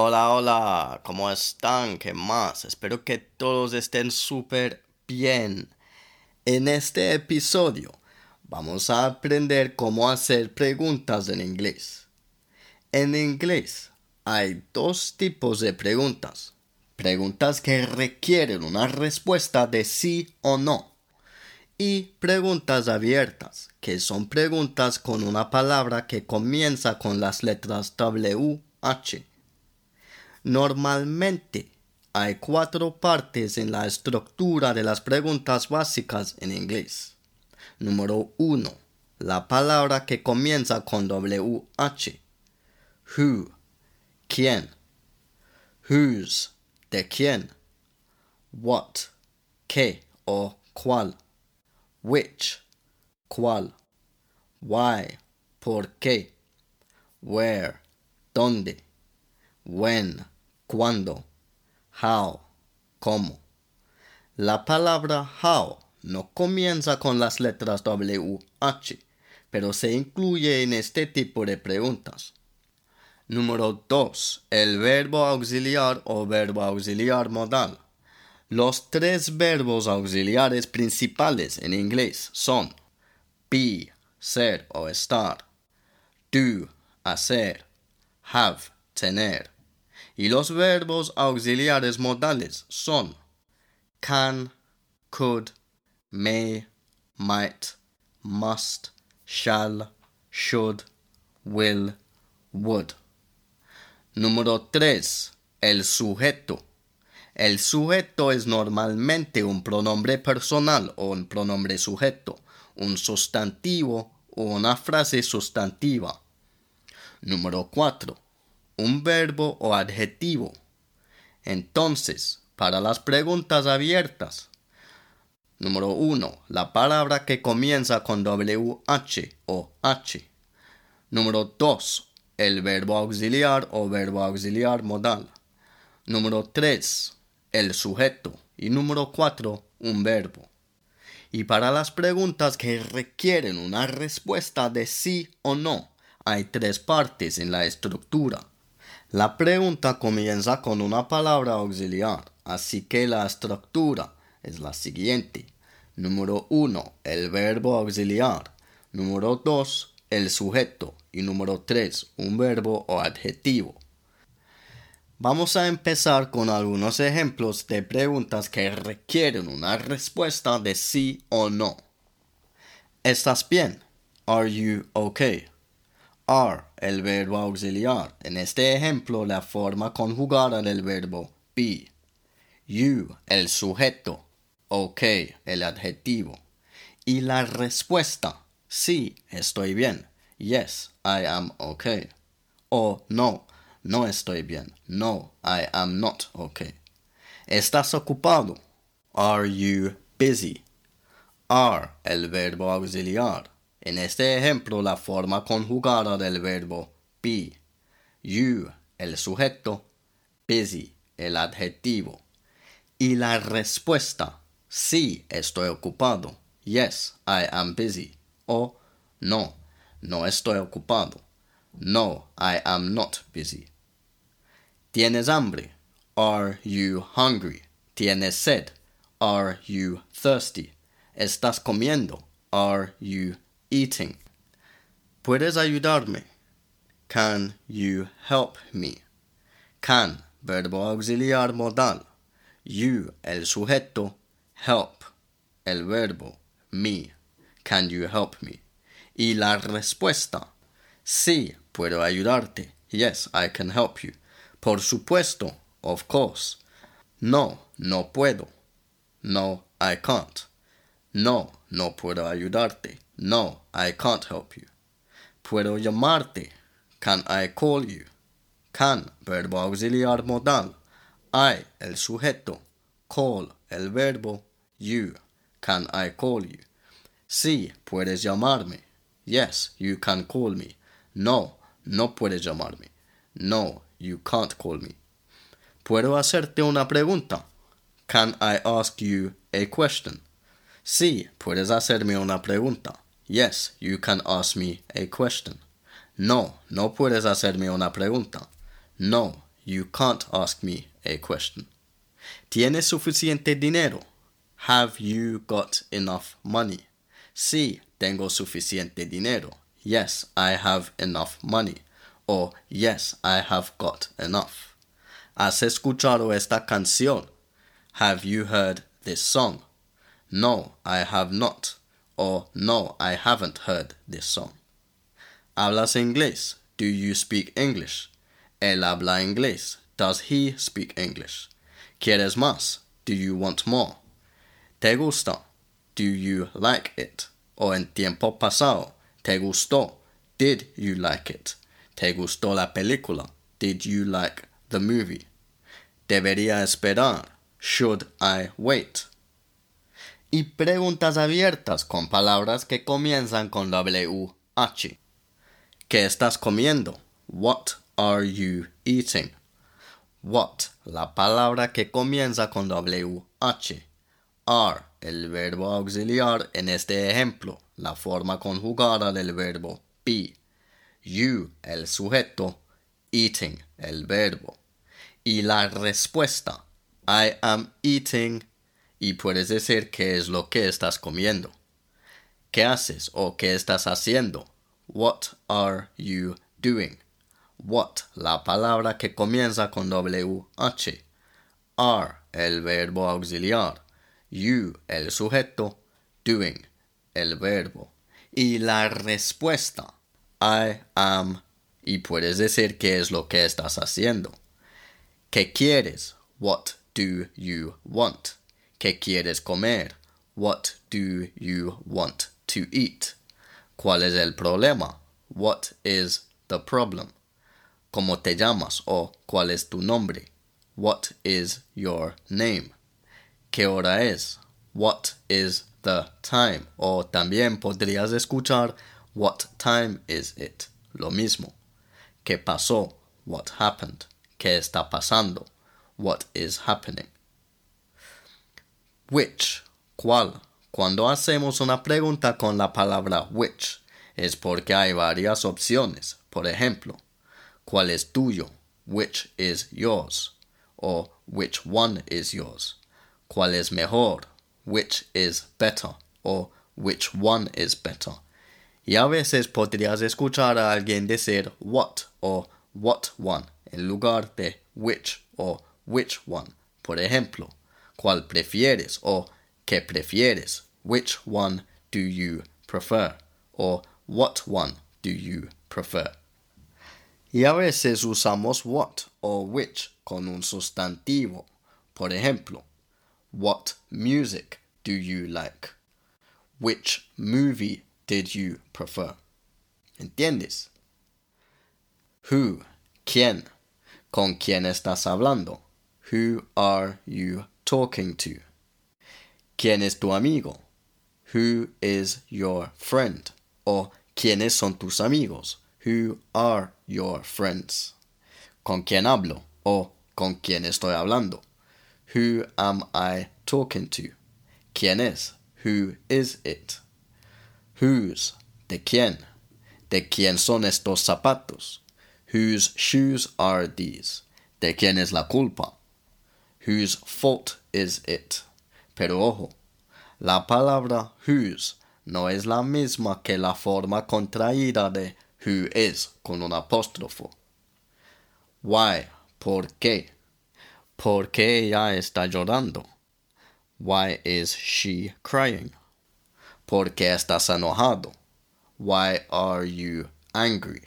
Hola, hola, ¿cómo están? ¿Qué más? Espero que todos estén súper bien. En este episodio vamos a aprender cómo hacer preguntas en inglés. En inglés hay dos tipos de preguntas. Preguntas que requieren una respuesta de sí o no. Y preguntas abiertas, que son preguntas con una palabra que comienza con las letras W, H Normalmente hay cuatro partes en la estructura de las preguntas básicas en inglés. Número 1. La palabra que comienza con WH. Who. ¿Quién? Whose. ¿De quién? What. ¿Qué o cuál? Which. ¿Cuál? Why. ¿Por qué? Where. ¿Dónde? When ¿Cuándo? How. ¿Cómo? La palabra how no comienza con las letras WH, pero se incluye en este tipo de preguntas. Número 2. El verbo auxiliar o verbo auxiliar modal. Los tres verbos auxiliares principales en inglés son be, ser o estar, do, hacer, have, tener. Y los verbos auxiliares modales son can, could, may, might, must, shall, should, will, would. Número 3. El sujeto. El sujeto es normalmente un pronombre personal o un pronombre sujeto, un sustantivo o una frase sustantiva. Número 4 un verbo o adjetivo. Entonces, para las preguntas abiertas. Número 1. La palabra que comienza con WH o H. Número 2. El verbo auxiliar o verbo auxiliar modal. Número 3. El sujeto. Y número 4. Un verbo. Y para las preguntas que requieren una respuesta de sí o no, hay tres partes en la estructura. La pregunta comienza con una palabra auxiliar, así que la estructura es la siguiente. Número 1, el verbo auxiliar. Número 2, el sujeto. Y número 3, un verbo o adjetivo. Vamos a empezar con algunos ejemplos de preguntas que requieren una respuesta de sí o no. ¿Estás bien? Are you okay? are, el verbo auxiliar. En este ejemplo, la forma conjugada del verbo be. You, el sujeto. Ok, el adjetivo. Y la respuesta, sí, estoy bien. Yes, I am okay. O no, no estoy bien. No, I am not okay. ¿Estás ocupado? Are you busy? Are, el verbo auxiliar. En este ejemplo, la forma conjugada del verbo be, you, el sujeto, busy, el adjetivo. Y la respuesta, sí, estoy ocupado. Yes, I am busy. O no, no estoy ocupado. No, I am not busy. ¿Tienes hambre? Are you hungry? ¿Tienes sed? Are you thirsty? ¿Estás comiendo? Are you eating. ¿Puedes ayudarme? Can you help me? Can, verbo auxiliar modal. You, el sujeto. Help, el verbo. Me. Can you help me? Y la respuesta. Sí, puedo ayudarte. Yes, I can help you. Por supuesto, of course. No, no puedo. No, I can't. No, no puedo ayudarte. No, I can't help you. Puedo llamarte. Can I call you? Can, verbo auxiliar modal. I, el sujeto. Call, el verbo. You, can I call you? Sí, puedes llamarme. Yes, you can call me. No, no puedes llamarme. No, you can't call me. ¿Puedo hacerte una pregunta? Can I ask you a question? Sí, puedes hacerme una pregunta. Yes, you can ask me a question. No, no puedes hacerme una pregunta. No, you can't ask me a question. ¿Tienes suficiente dinero? Have you got enough money? Sí, tengo suficiente dinero. Yes, I have enough money. Or yes, I have got enough. ¿Has escuchado esta canción? Have you heard this song? No, I have not. Or no, I haven't heard this song. ¿Hablas inglés? Do you speak English? Él habla inglés. Does he speak English? ¿Quieres más? Do you want more? ¿Te gusta? Do you like it? O en tiempo pasado, ¿te gustó? Did you like it? ¿Te gustó la película? Did you like the movie? ¿Debería esperar? Should I wait? Y preguntas abiertas con palabras que comienzan con WH. ¿Qué estás comiendo? What are you eating? What, la palabra que comienza con WH. Are, el verbo auxiliar en este ejemplo, la forma conjugada del verbo be. You, el sujeto. Eating, el verbo. Y la respuesta, I am eating. Y puedes decir qué es lo que estás comiendo. ¿Qué haces o qué estás haciendo? What are you doing? What, la palabra que comienza con WH. Are, el verbo auxiliar. You, el sujeto. Doing, el verbo. Y la respuesta. I am. Y puedes decir qué es lo que estás haciendo. ¿Qué quieres? What do you want? ¿Qué quieres comer? What do you want to eat? ¿Cuál es el problema? What is the problem? ¿Cómo te llamas? o ¿cuál es tu nombre? What is your name? ¿Qué hora es? What is the time? O también podrías escuchar What time is it? Lo mismo. ¿Qué pasó? What happened? ¿Qué está pasando? What is happening? Which? ¿Cuál? Cuando hacemos una pregunta con la palabra which, es porque hay varias opciones. Por ejemplo, ¿Cuál es tuyo? Which is yours? Or which one is yours? ¿Cuál es mejor? Which is better? Or which one is better? Y a veces podrías escuchar a alguien decir what o what one en lugar de which o which one. Por ejemplo, ¿cuál prefieres o qué prefieres? Which one do you prefer? Or what one do you prefer? Y a veces usamos what o which con un sustantivo. Por ejemplo, what music do you like? Which movie did you prefer? ¿Entiendes? Who, quién, con quién estás hablando? Who are you talking to? ¿Quién es tu amigo? Who is your friend? O ¿quiénes son tus amigos? Who are your friends? ¿Con quién hablo? O ¿con quién estoy hablando? Who am I talking to? ¿Quién es? Who is it? Whose? ¿De quién? ¿De quién son estos zapatos? Whose shoes are these? ¿De quién es la culpa? Whose fault is it? Pero ojo, la palabra whose no es la misma que la forma contraída de who is con un apóstrofo. Why, ¿por qué? ¿Por qué ella está llorando? Why is she crying? ¿Por qué estás enojado? Why are you angry?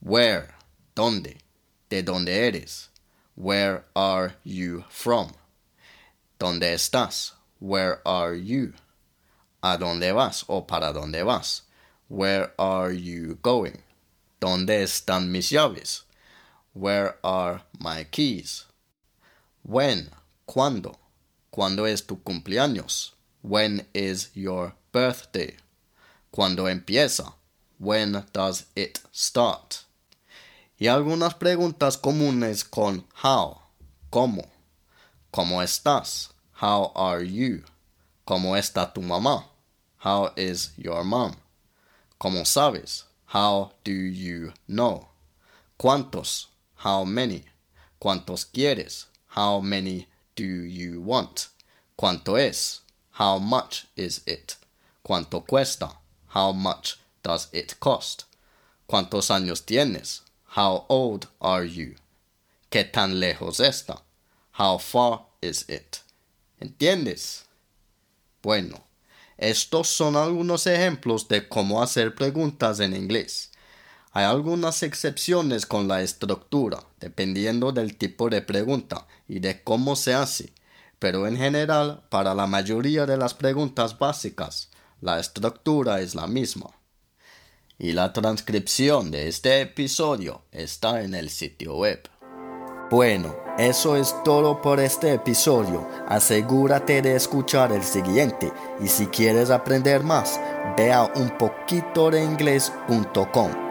Where, ¿dónde? ¿De dónde eres? Where are you from? ¿Dónde estás? Where are you? ¿A dónde vas o para dónde vas? Where are you going? ¿Dónde están mis llaves? Where are my keys? When, cuándo. ¿Cuándo es tu cumpleaños? When is your birthday? ¿Cuándo empieza? When does it start? Y algunas preguntas comunes con how, cómo. ¿Cómo estás? How are you? ¿Cómo está tu mamá? How is your mom? ¿Cómo sabes? How do you know? ¿Cuántos? How many? ¿Cuántos quieres? How many do you want? ¿Cuánto es? How much is it? ¿Cuánto cuesta? How much does it cost? ¿Cuántos años tienes? How old are you? ¿Qué tan lejos está? How far is it? ¿Entiendes? Bueno, estos son algunos ejemplos de cómo hacer preguntas en inglés. Hay algunas excepciones con la estructura, dependiendo del tipo de pregunta y de cómo se hace, pero en general, para la mayoría de las preguntas básicas, la estructura es la misma. Y la transcripción de este episodio está en el sitio web. Bueno, eso es todo por este episodio. Asegúrate de escuchar el siguiente y si quieres aprender más, ve a unpoquitodeingles.com